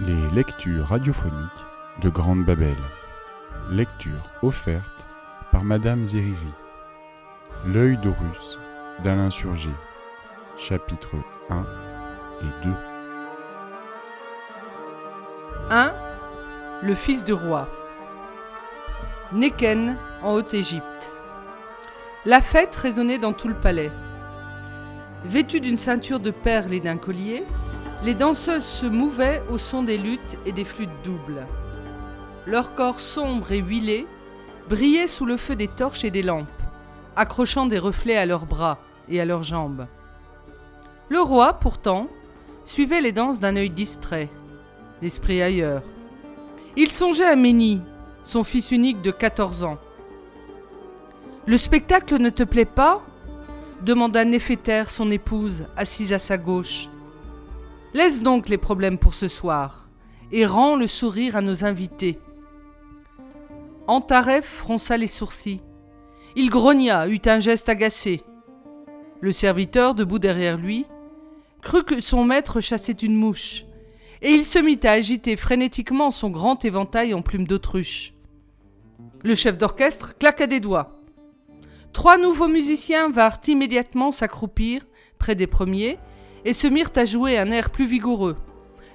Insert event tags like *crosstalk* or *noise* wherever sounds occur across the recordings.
Les lectures radiophoniques de Grande Babel. Lecture offerte par Madame Zérivi. L'œil d'Horus d'Alain Surgé. Chapitres 1 et 2. 1. Le fils du roi. Néken, en Haute-Égypte. La fête résonnait dans tout le palais. Vêtues d'une ceinture de perles et d'un collier, les danseuses se mouvaient au son des luttes et des flûtes doubles. Leurs corps sombres et huilés brillaient sous le feu des torches et des lampes, accrochant des reflets à leurs bras et à leurs jambes. Le roi, pourtant, suivait les danses d'un œil distrait, l'esprit ailleurs. Il songeait à Méni, son fils unique de 14 ans. Le spectacle ne te plaît pas? demanda Néphéter, son épouse, assise à sa gauche. Laisse donc les problèmes pour ce soir et rends le sourire à nos invités. Antaref fronça les sourcils. Il grogna, eut un geste agacé. Le serviteur, debout derrière lui, crut que son maître chassait une mouche, et il se mit à agiter frénétiquement son grand éventail en plumes d'autruche. Le chef d'orchestre claqua des doigts. Trois nouveaux musiciens vinrent immédiatement s'accroupir près des premiers et se mirent à jouer un air plus vigoureux.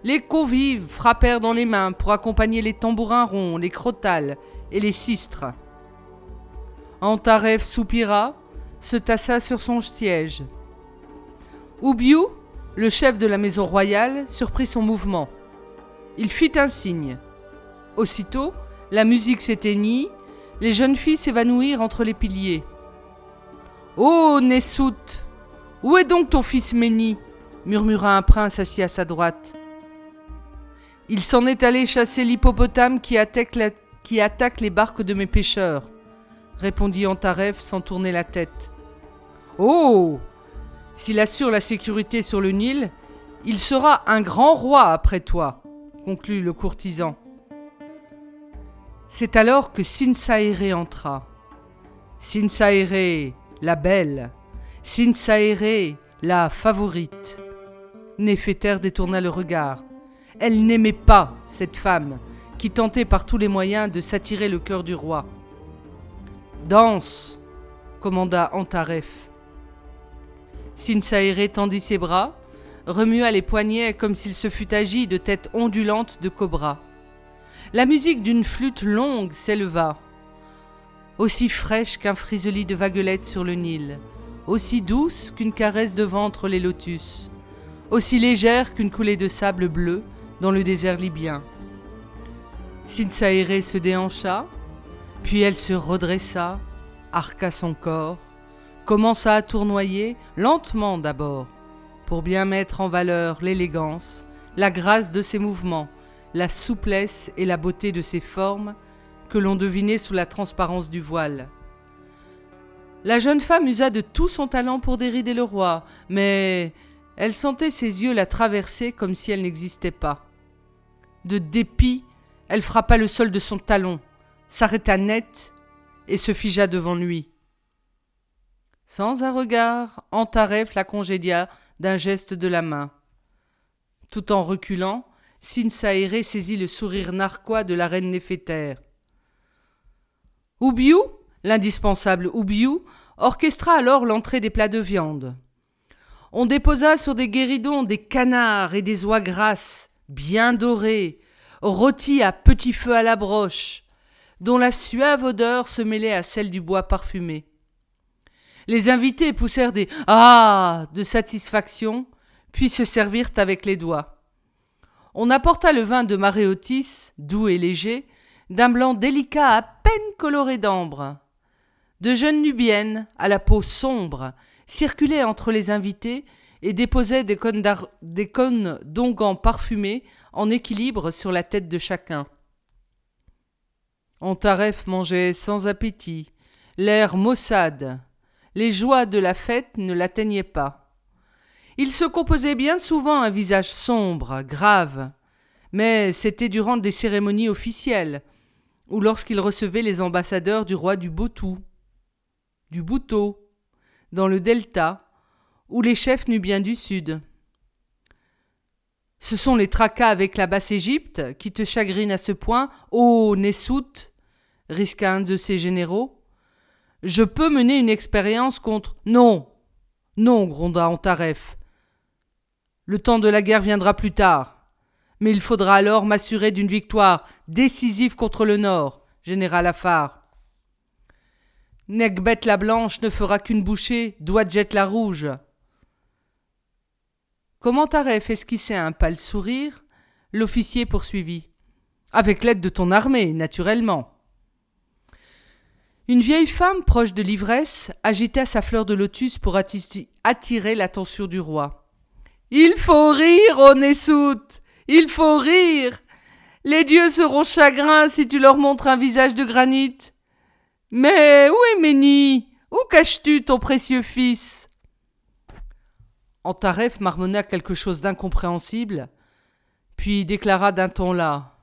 Les convives frappèrent dans les mains pour accompagner les tambourins ronds, les crotales et les sistres. Antaref soupira, se tassa sur son siège. Oubiou, le chef de la maison royale, surprit son mouvement. Il fit un signe. Aussitôt, la musique s'éteignit, les jeunes filles s'évanouirent entre les piliers. Oh, Nessout Où est donc ton fils Méni? Murmura un prince assis à sa droite. Il s'en est allé chasser l'hippopotame qui attaque, les barques de mes pêcheurs, répondit Antaref sans tourner la tête. Oh S'il assure la sécurité sur le Nil, il sera un grand roi après toi, conclut le courtisan. C'est alors que Sinsaéré entra. Sinsaéré, la belle, Sinsaéré, la favorite. Néphéter détourna le regard. Elle n'aimait pas cette femme, qui tentait par tous les moyens de s'attirer le cœur du roi. Danse commanda Antaref. Sinsaéré tendit ses bras, remua les poignets comme s'il se fût agi de têtes ondulantes de cobra. La musique d'une flûte longue s'éleva aussi fraîche qu'un friseli de vaguelettes sur le Nil, aussi douce qu'une caresse de ventre les lotus, aussi légère qu'une coulée de sable bleu dans le désert libyen. Sinsaéré se déhancha, puis elle se redressa, arqua son corps, commença à tournoyer, lentement d'abord, pour bien mettre en valeur l'élégance, la grâce de ses mouvements, la souplesse et la beauté de ses formes, que l'on devinait sous la transparence du voile. La jeune femme usa de tout son talent pour dérider le roi, mais elle sentait ses yeux la traverser comme si elle n'existait pas. De dépit, elle frappa le sol de son talon, s'arrêta net et se figea devant lui. Sans un regard, Antaref la congédia d'un geste de la main. Tout en reculant, Sinsaéré saisit le sourire narquois de la reine Néphéter. Oubiou, l'indispensable Oubiou, orchestra alors l'entrée des plats de viande. On déposa sur des guéridons des canards et des oies grasses, bien dorées, rôtis à petit feu à la broche, dont la suave odeur se mêlait à celle du bois parfumé. Les invités poussèrent des Ah de satisfaction, puis se servirent avec les doigts. On apporta le vin de Maréotis, doux et léger, d'un blanc délicat à peine coloré d'ambre. De jeunes nubiennes, à la peau sombre, circulaient entre les invités et déposaient des cônes, des cônes d'onguents parfumés en équilibre sur la tête de chacun. Antaref mangeait sans appétit, l'air maussade. Les joies de la fête ne l'atteignaient pas. Il se composait bien souvent un visage sombre, grave, mais c'était durant des cérémonies officielles, ou lorsqu'il recevait les ambassadeurs du roi du Botou, du Bouto, dans le delta, ou les chefs nubiens du sud. Ce sont les tracas avec la basse Égypte qui te chagrinent à ce point, ô Nessout risqua un de ses généraux. Je peux mener une expérience contre. Non Non, gronda Antaref. Le temps de la guerre viendra plus tard. Mais il faudra alors m'assurer d'une victoire décisive contre le Nord, général Afar. Nekbet la blanche ne fera qu'une bouchée, Douadjet la rouge. Comment Taref esquissait un pâle sourire, l'officier poursuivit. Avec l'aide de ton armée, naturellement. Une vieille femme proche de l'ivresse agita sa fleur de lotus pour attirer l'attention du roi. Il faut rire, ô Il faut rire Les dieux seront chagrins si tu leur montres un visage de granit. Mais où est Méni? Où caches-tu ton précieux fils? Antaref marmonna quelque chose d'incompréhensible, puis déclara d'un ton là.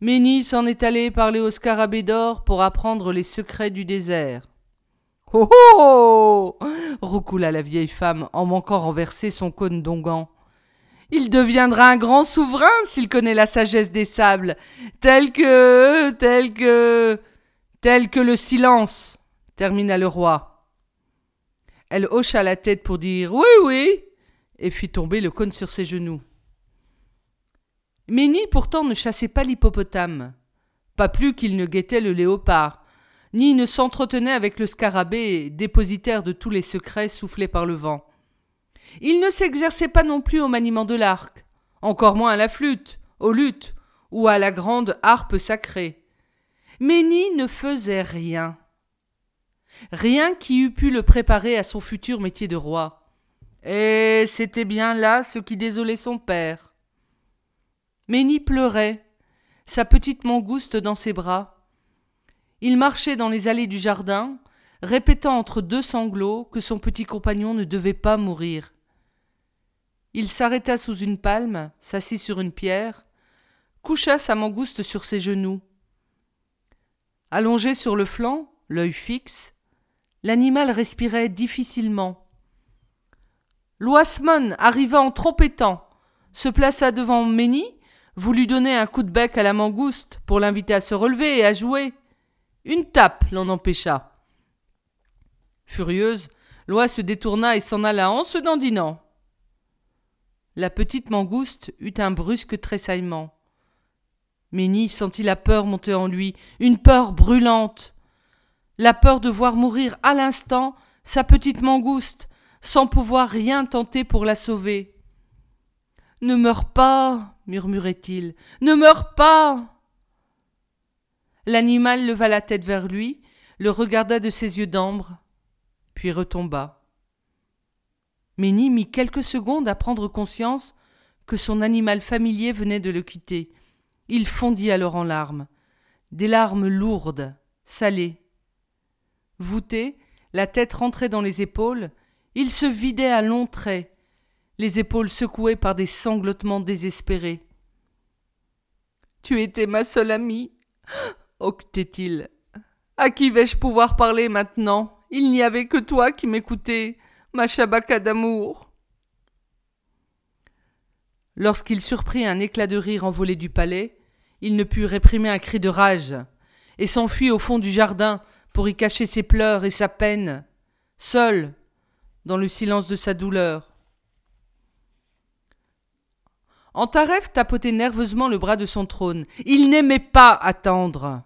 Méni s'en est allé parler au scarabée d'or pour apprendre les secrets du désert. Oh oh roucoula la vieille femme en manquant renverser son cône d'onguent. Il deviendra un grand souverain s'il connaît la sagesse des sables, tel que. tel que. Tel que le silence, termina le roi. Elle hocha la tête pour dire oui, oui, et fit tomber le cône sur ses genoux. Méni pourtant ne chassait pas l'hippopotame, pas plus qu'il ne guettait le léopard, ni ne s'entretenait avec le scarabée, dépositaire de tous les secrets soufflés par le vent. Il ne s'exerçait pas non plus au maniement de l'arc, encore moins à la flûte, aux luttes ou à la grande harpe sacrée. Méni ne faisait rien. Rien qui eût pu le préparer à son futur métier de roi. Et c'était bien là ce qui désolait son père. Méni pleurait, sa petite mangouste dans ses bras. Il marchait dans les allées du jardin, répétant entre deux sanglots que son petit compagnon ne devait pas mourir. Il s'arrêta sous une palme, s'assit sur une pierre, coucha sa mangouste sur ses genoux. Allongé sur le flanc, l'œil fixe, l'animal respirait difficilement. L'Oismon arriva en trompettant, se plaça devant Méni voulut donner un coup de bec à la mangouste pour l'inviter à se relever et à jouer. Une tape l'en empêcha. Furieuse, l'oie se détourna et s'en alla en se dandinant. La petite mangouste eut un brusque tressaillement. Ménie sentit la peur monter en lui, une peur brûlante. La peur de voir mourir à l'instant sa petite mangouste, sans pouvoir rien tenter pour la sauver. Ne meurs pas, murmurait-il. Ne meurs pas. L'animal leva la tête vers lui, le regarda de ses yeux d'ambre, puis retomba. Ménie mit quelques secondes à prendre conscience que son animal familier venait de le quitter. Il fondit alors en larmes, des larmes lourdes, salées. Voûté, la tête rentrée dans les épaules, il se vidait à longs traits, les épaules secouées par des sanglotements désespérés. Tu étais ma seule amie, *gasps* octait-il. À qui vais-je pouvoir parler maintenant? Il n'y avait que toi qui m'écoutais, ma chabaka d'amour. Lorsqu'il surprit un éclat de rire envolé du palais, il ne put réprimer un cri de rage, et s'enfuit au fond du jardin pour y cacher ses pleurs et sa peine, seul, dans le silence de sa douleur. Antaref tapotait nerveusement le bras de son trône. Il n'aimait pas attendre.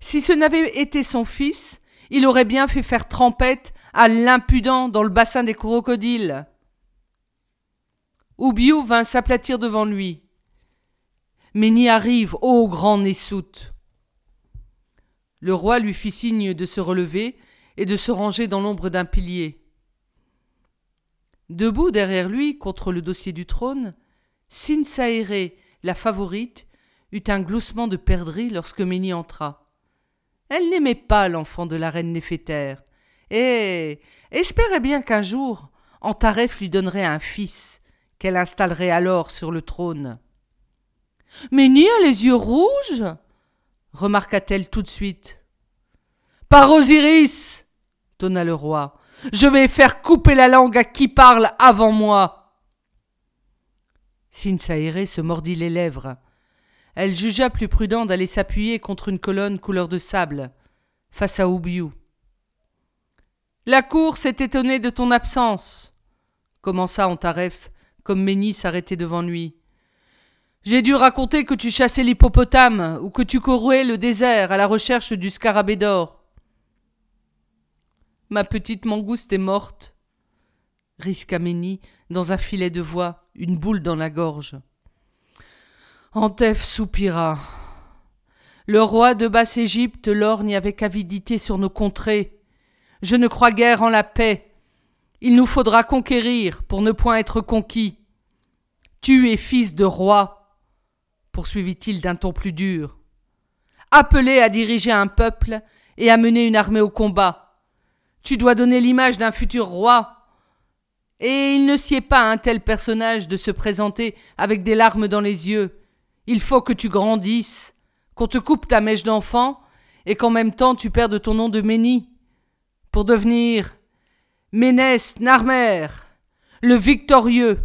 Si ce n'avait été son fils, il aurait bien fait faire trempette à l'impudent dans le bassin des crocodiles. Oubiou vint s'aplatir devant lui. Mais n'y arrive, ô grand Nessout Le roi lui fit signe de se relever et de se ranger dans l'ombre d'un pilier. Debout derrière lui, contre le dossier du trône, Sinsaéré, la favorite, eut un gloussement de perdrix lorsque Ménie entra. Elle n'aimait pas l'enfant de la reine Néphétère, et espérait bien qu'un jour Antaref lui donnerait un fils, qu'elle installerait alors sur le trône. Ménie a les yeux rouges remarqua-t-elle tout de suite. Par Osiris tonna le roi. Je vais faire couper la langue à qui parle avant moi. Sinsaéré se mordit les lèvres. Elle jugea plus prudent d'aller s'appuyer contre une colonne couleur de sable, face à Oubiou. La cour s'est étonnée de ton absence, commença Antaref, comme Méni s'arrêtait devant lui. J'ai dû raconter que tu chassais l'hippopotame ou que tu courais le désert à la recherche du scarabée d'or. Ma petite mangouste est morte, risqua Méni dans un filet de voix, une boule dans la gorge. Antef soupira. Le roi de Basse-Égypte lorgne avec avidité sur nos contrées. Je ne crois guère en la paix. Il nous faudra conquérir pour ne point être conquis. Tu es fils de roi, poursuivit-il d'un ton plus dur. Appelé à diriger un peuple et à mener une armée au combat. Tu dois donner l'image d'un futur roi. Et il ne sied pas à un tel personnage de se présenter avec des larmes dans les yeux il faut que tu grandisses, qu'on te coupe ta mèche d'enfant, et qu'en même temps tu perdes ton nom de Méni, pour devenir Ménès Narmer, le victorieux.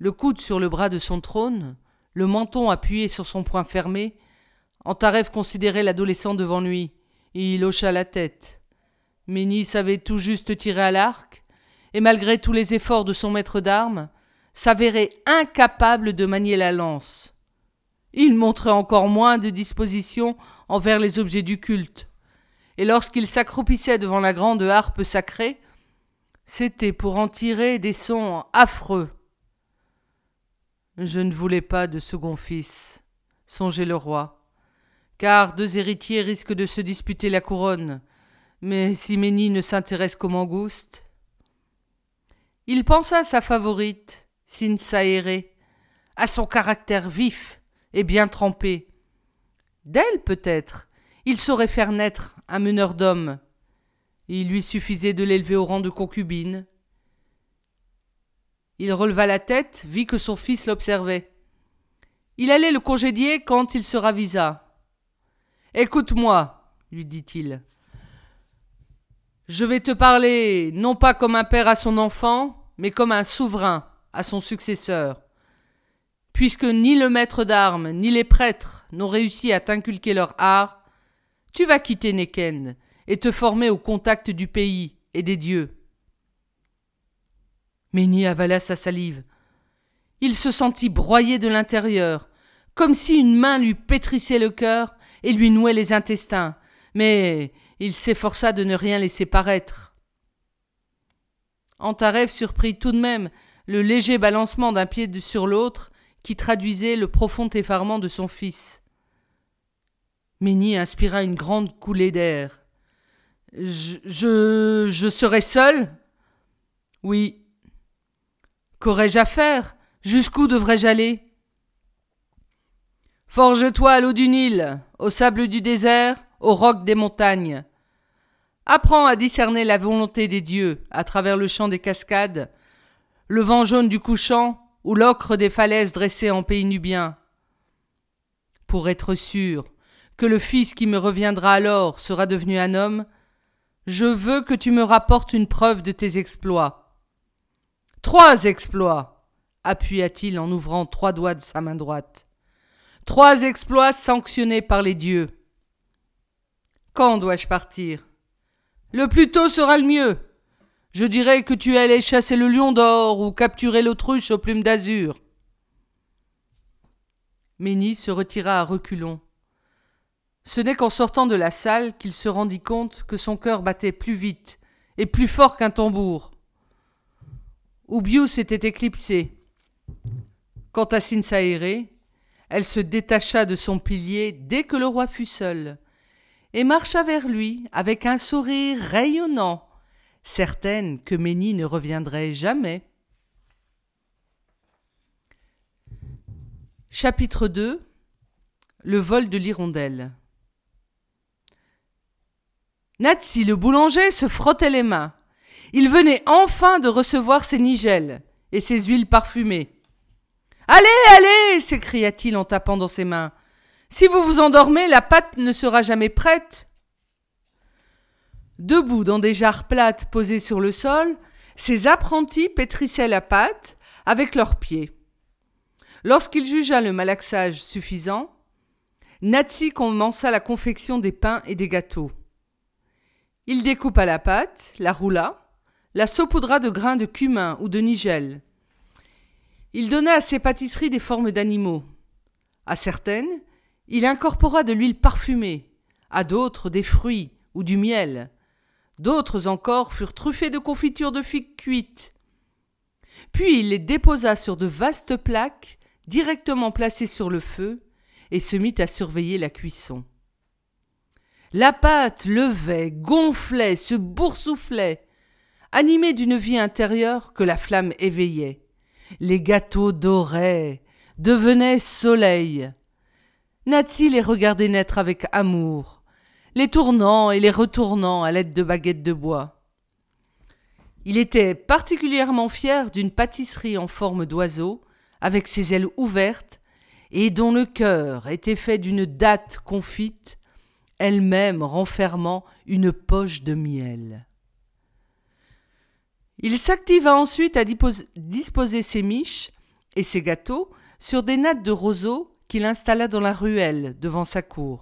Le coude sur le bras de son trône, le menton appuyé sur son poing fermé, Antaref considérait l'adolescent devant lui. Il hocha la tête. Méni savait tout juste tirer à l'arc, et malgré tous les efforts de son maître d'armes, s'avérait incapable de manier la lance. Il montrait encore moins de disposition envers les objets du culte, et lorsqu'il s'accroupissait devant la grande harpe sacrée, c'était pour en tirer des sons affreux. Je ne voulais pas de second fils, songeait le roi, car deux héritiers risquent de se disputer la couronne, mais si Ménie ne s'intéresse qu'aux mangoustes. Il pensa à sa favorite, Sinsaéré, à son caractère vif et bien trempé. D'elle, peut-être, il saurait faire naître un meneur d'hommes. Il lui suffisait de l'élever au rang de concubine. Il releva la tête, vit que son fils l'observait. Il allait le congédier quand il se ravisa. Écoute-moi, lui dit-il. Je vais te parler non pas comme un père à son enfant, mais comme un souverain à son successeur. Puisque ni le maître d'armes ni les prêtres n'ont réussi à t'inculquer leur art, tu vas quitter Neken et te former au contact du pays et des dieux. Méni avala sa salive. Il se sentit broyé de l'intérieur, comme si une main lui pétrissait le cœur et lui nouait les intestins, mais il s'efforça de ne rien laisser paraître. Antaref surprit tout de même le léger balancement d'un pied sur l'autre qui traduisait le profond effarement de son fils. Ménie inspira une grande coulée d'air. Je, je, je serai seul? Oui. Qu'aurais-je à faire? Jusqu'où devrais-je aller? Forge-toi à l'eau du Nil, au sable du désert, au roc des montagnes. Apprends à discerner la volonté des dieux à travers le champ des cascades, le vent jaune du couchant ou l'ocre des falaises dressées en pays nubien. Pour être sûr que le fils qui me reviendra alors sera devenu un homme, je veux que tu me rapportes une preuve de tes exploits. Trois exploits, appuya-t-il en ouvrant trois doigts de sa main droite. Trois exploits sanctionnés par les dieux. Quand dois-je partir? Le plus tôt sera le mieux, je dirais que tu es allé chasser le lion d'or ou capturer l'autruche aux plumes d'azur. Ménie se retira à reculons. Ce n'est qu'en sortant de la salle qu'il se rendit compte que son cœur battait plus vite et plus fort qu'un tambour. Oubius était éclipsé. Quant à Sinsaéré, elle se détacha de son pilier dès que le roi fut seul, et marcha vers lui avec un sourire rayonnant certaine que Ménie ne reviendrait jamais. Chapitre 2 Le vol de l'hirondelle Natsi le boulanger se frottait les mains. Il venait enfin de recevoir ses nigelles et ses huiles parfumées. Allez, allez s'écria-t-il en tapant dans ses mains. Si vous vous endormez, la pâte ne sera jamais prête. Debout dans des jarres plates posées sur le sol, ses apprentis pétrissaient la pâte, avec leurs pieds. Lorsqu'il jugea le malaxage suffisant, Natsi commença la confection des pains et des gâteaux. Il découpa la pâte, la roula, la saupoudra de grains de cumin ou de nigel. Il donna à ses pâtisseries des formes d'animaux. À certaines, il incorpora de l'huile parfumée, à d'autres des fruits ou du miel. D'autres encore furent truffées de confitures de figues cuites. Puis il les déposa sur de vastes plaques directement placées sur le feu et se mit à surveiller la cuisson. La pâte levait, gonflait, se boursouflait, animée d'une vie intérieure que la flamme éveillait. Les gâteaux doraient, devenaient soleil. Natsi les regardait naître avec amour, les tournant et les retournant à l'aide de baguettes de bois. Il était particulièrement fier d'une pâtisserie en forme d'oiseau, avec ses ailes ouvertes, et dont le cœur était fait d'une date confite, elle-même renfermant une poche de miel. Il s'activa ensuite à disposer ses miches et ses gâteaux sur des nattes de roseaux qu'il installa dans la ruelle devant sa cour.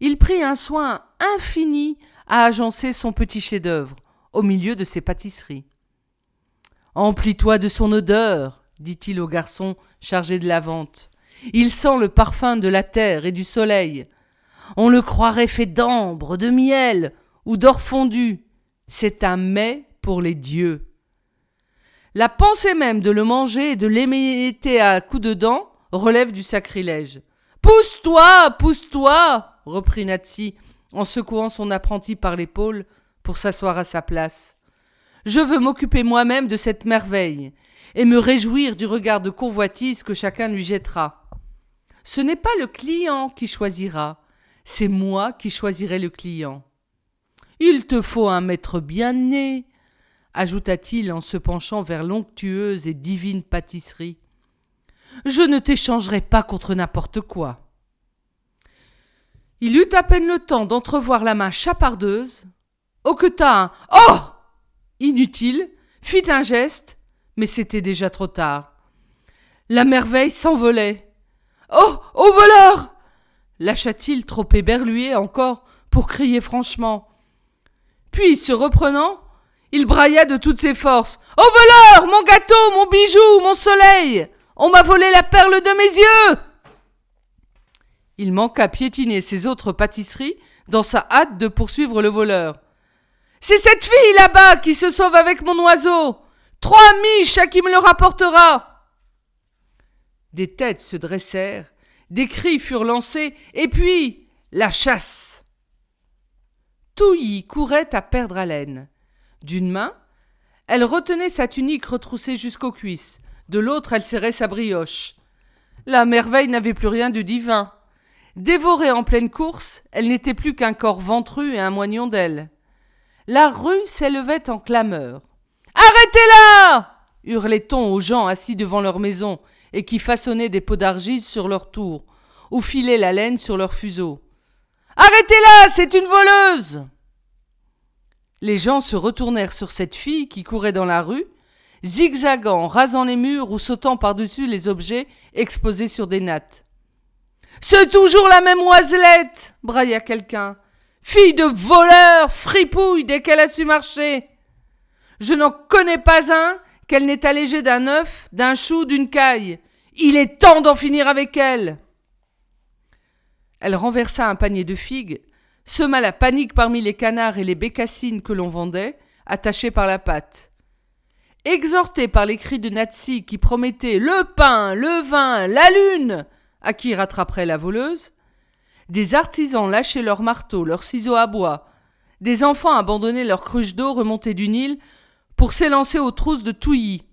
Il prit un soin infini à agencer son petit chef-d'œuvre au milieu de ses pâtisseries. Emplis-toi de son odeur, dit-il au garçon chargé de la vente. Il sent le parfum de la terre et du soleil. On le croirait fait d'ambre, de miel ou d'or fondu. C'est un mets pour les dieux. La pensée même de le manger et de l'éméter à coups de dents relève du sacrilège. Pousse-toi, pousse-toi, reprit Natsi en secouant son apprenti par l'épaule pour s'asseoir à sa place. Je veux m'occuper moi-même de cette merveille et me réjouir du regard de convoitise que chacun lui jettera. Ce n'est pas le client qui choisira, c'est moi qui choisirai le client. Il te faut un maître bien né, ajouta-t-il en se penchant vers l'onctueuse et divine pâtisserie. Je ne t'échangerai pas contre n'importe quoi. Il eut à peine le temps d'entrevoir la main chapardeuse. Oh t'as Oh Inutile, fit un geste, mais c'était déjà trop tard. La merveille s'envolait. Oh Au voleur lâcha-t-il trop éberlué encore pour crier franchement. Puis, se reprenant, il brailla de toutes ses forces. Au voleur Mon gâteau, mon bijou, mon soleil On m'a volé la perle de mes yeux Il manqua piétiner ses autres pâtisseries dans sa hâte de poursuivre le voleur. C'est cette fille là-bas qui se sauve avec mon oiseau Trois miches à qui me le rapportera Des têtes se dressèrent, des cris furent lancés, et puis la chasse Touilly courait à perdre haleine. D'une main, elle retenait sa tunique retroussée jusqu'aux cuisses, de l'autre elle serrait sa brioche. La merveille n'avait plus rien de divin. Dévorée en pleine course, elle n'était plus qu'un corps ventru et un moignon d'ailes. La rue s'élevait en clameur. Arrêtez-la hurlait-on aux gens assis devant leur maison et qui façonnaient des pots d'argile sur leur tour ou filaient la laine sur leurs fuseaux. Arrêtez-la, c'est une voleuse les gens se retournèrent sur cette fille qui courait dans la rue, zigzagant, rasant les murs ou sautant par-dessus les objets exposés sur des nattes. C'est toujours la même oiselette brailla quelqu'un. Fille de voleur, fripouille dès qu'elle a su marcher. Je n'en connais pas un qu'elle n'ait allégé d'un œuf, d'un chou, d'une caille. Il est temps d'en finir avec elle. Elle renversa un panier de figues, sema la panique parmi les canards et les bécassines que l'on vendait, attachés par la patte. Exhorté par les cris de Natsi qui promettaient le pain, le vin, la lune à qui rattraperait la voleuse, des artisans lâchaient leurs marteaux, leurs ciseaux à bois, des enfants abandonnaient leurs cruches d'eau remontées du Nil pour s'élancer aux trousses de Touilly.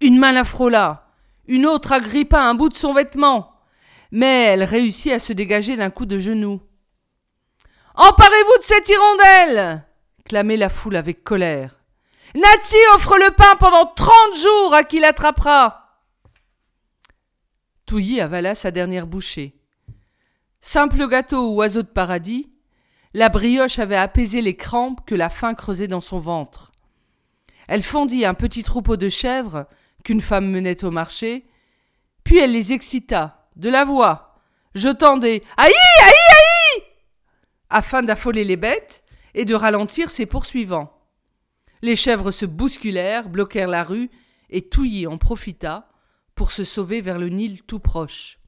Une main la frôla, une autre agrippa un bout de son vêtement, mais elle réussit à se dégager d'un coup de genou. Emparez-vous de cette hirondelle clamait la foule avec colère. Natsi offre le pain pendant trente jours à qui l'attrapera. Touilly avala sa dernière bouchée. Simple gâteau ou oiseau de paradis, la brioche avait apaisé les crampes que la faim creusait dans son ventre. Elle fondit un petit troupeau de chèvres qu'une femme menait au marché, puis elle les excita, de la voix, jetant des Aïe, aïe, aïe afin d'affoler les bêtes et de ralentir ses poursuivants. Les chèvres se bousculèrent, bloquèrent la rue, et Touilly en profita pour se sauver vers le Nil tout proche.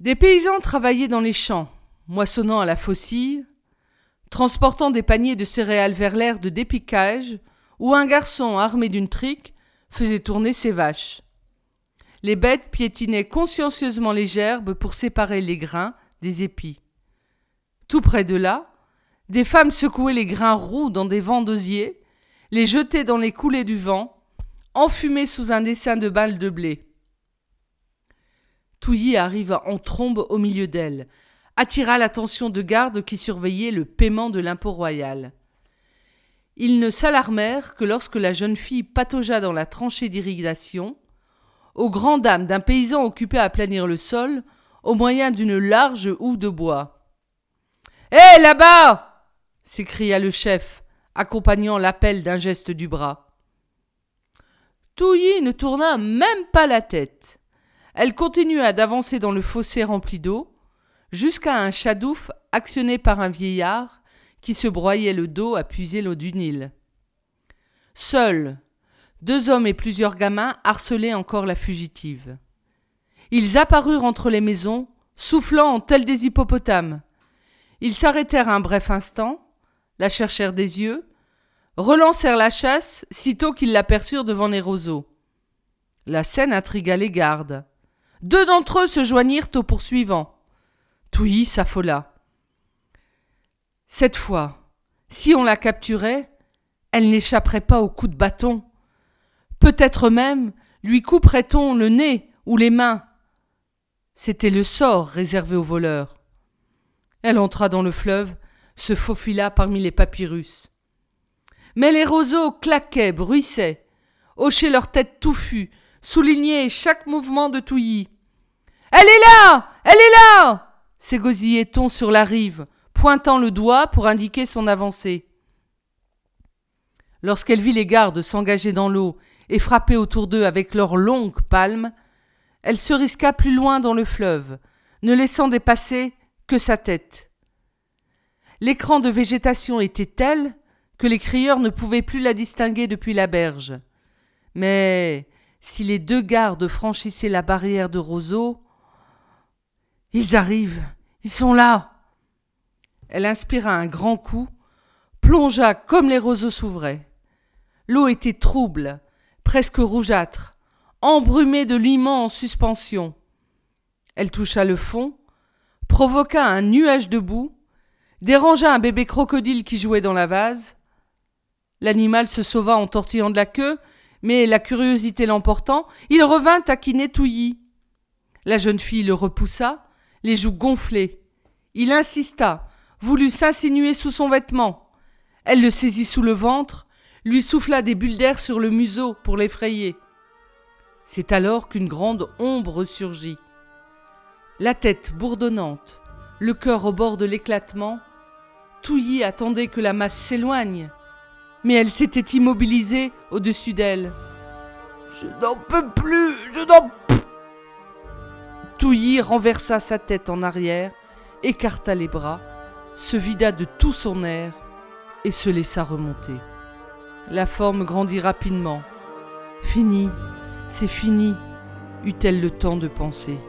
Des paysans travaillaient dans les champs, moissonnant à la faucille, transportant des paniers de céréales vers l'air de dépiquage, où un garçon armé d'une trique faisait tourner ses vaches. Les bêtes piétinaient consciencieusement les gerbes pour séparer les grains des épis. Tout près de là, des femmes secouaient les grains roux dans des vents d'osier, les jetaient dans les coulées du vent, enfumés sous un dessin de balles de blé. Touilly arriva en trombe au milieu d'elles, attira l'attention de gardes qui surveillaient le paiement de l'impôt royal. Ils ne s'alarmèrent que lorsque la jeune fille pataugea dans la tranchée d'irrigation, aux grandes dames d'un paysan occupé à planir le sol, au moyen d'une large houe de bois. Hé, là-bas s'écria le chef, accompagnant l'appel d'un geste du bras. Touilly ne tourna même pas la tête. Elle continua d'avancer dans le fossé rempli d'eau, jusqu'à un chadouf actionné par un vieillard qui se broyait le dos à puiser l'eau du Nil. Seuls, deux hommes et plusieurs gamins harcelaient encore la fugitive. Ils apparurent entre les maisons, soufflant tels des hippopotames. Ils s'arrêtèrent un bref instant, la cherchèrent des yeux, relancèrent la chasse sitôt qu'ils l'aperçurent devant les roseaux. La scène intrigua les gardes. Deux d'entre eux se joignirent aux poursuivants. Touilly s'affola. Cette fois, si on la capturait, elle n'échapperait pas au coup de bâton. Peut-être même lui couperait-on le nez ou les mains. C'était le sort réservé aux voleurs. Elle entra dans le fleuve, se faufila parmi les papyrus. Mais les roseaux claquaient, bruissaient, hochaient leur tête touffue, soulignaient chaque mouvement de Touilly. Elle est là Elle est là s'égosillait-on sur la rive, pointant le doigt pour indiquer son avancée. Lorsqu'elle vit les gardes s'engager dans l'eau et frapper autour d'eux avec leurs longues palmes, elle se risqua plus loin dans le fleuve, ne laissant dépasser sa tête. L'écran de végétation était tel que les crieurs ne pouvaient plus la distinguer depuis la berge. Mais si les deux gardes franchissaient la barrière de roseaux. Ils arrivent. Ils sont là. Elle inspira un grand coup, plongea comme les roseaux s'ouvraient. L'eau était trouble, presque rougeâtre, embrumée de l'immense suspension. Elle toucha le fond, provoqua un nuage de boue, dérangea un bébé crocodile qui jouait dans la vase. L'animal se sauva en tortillant de la queue, mais la curiosité l'emportant, il revint taquiner Touilly. La jeune fille le repoussa, les joues gonflées. Il insista, voulut s'insinuer sous son vêtement. Elle le saisit sous le ventre, lui souffla des bulles d'air sur le museau pour l'effrayer. C'est alors qu'une grande ombre surgit. La tête bourdonnante, le cœur au bord de l'éclatement, Touilly attendait que la masse s'éloigne, mais elle s'était immobilisée au-dessus d'elle. Je n'en peux plus, je n'en Touilly renversa sa tête en arrière, écarta les bras, se vida de tout son air et se laissa remonter. La forme grandit rapidement. Fini, c'est fini, eut-elle le temps de penser.